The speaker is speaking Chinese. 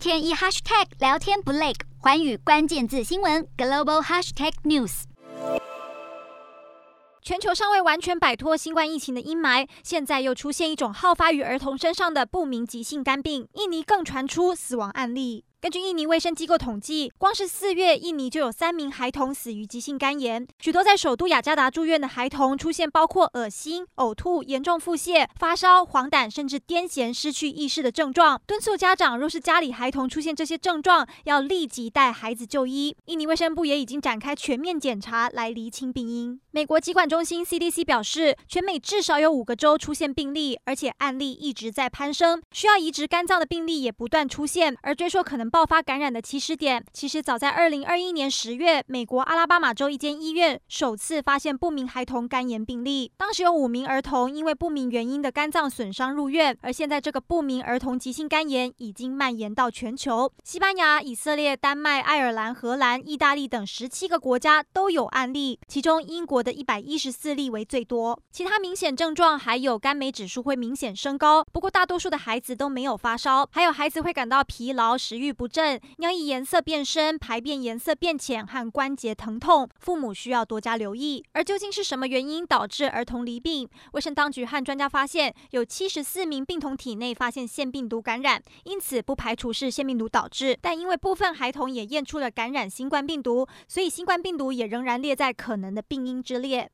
天一 hashtag 聊天不累，环宇关键字新闻 global hashtag news。全球尚未完全摆脱新冠疫情的阴霾，现在又出现一种好发于儿童身上的不明急性肝病，印尼更传出死亡案例。根据印尼卫生机构统计，光是四月，印尼就有三名孩童死于急性肝炎。许多在首都雅加达住院的孩童出现包括恶心、呕吐、严重腹泻、发烧、黄疸，甚至癫痫、失去意识的症状。敦促家长，若是家里孩童出现这些症状，要立即带孩子就医。印尼卫生部也已经展开全面检查，来厘清病因。美国疾管中心 CDC 表示，全美至少有五个州出现病例，而且案例一直在攀升，需要移植肝脏的病例也不断出现。而追溯可能爆发感染的起始点，其实早在二零二一年十月，美国阿拉巴马州一间医院首次发现不明孩童肝炎病例。当时有五名儿童因为不明原因的肝脏损伤入院，而现在这个不明儿童急性肝炎已经蔓延到全球。西班牙、以色列、丹麦、爱尔兰、荷兰、意大利等十七个国家都有案例，其中英国的一百一十四例为最多。其他明显症状还有肝酶指数会明显升高，不过大多数的孩子都没有发烧，还有孩子会感到疲劳、食欲不振。尿液颜色变深、排便颜色变浅和关节疼痛，父母需要多加留意。而究竟是什么原因导致儿童离病？卫生当局和专家发现，有七十四名病童体内发现腺病毒感染，因此不排除是腺病毒导致。但因为部分孩童也验出了感染新冠病毒，所以新冠病毒也仍然列在可能的病因之列。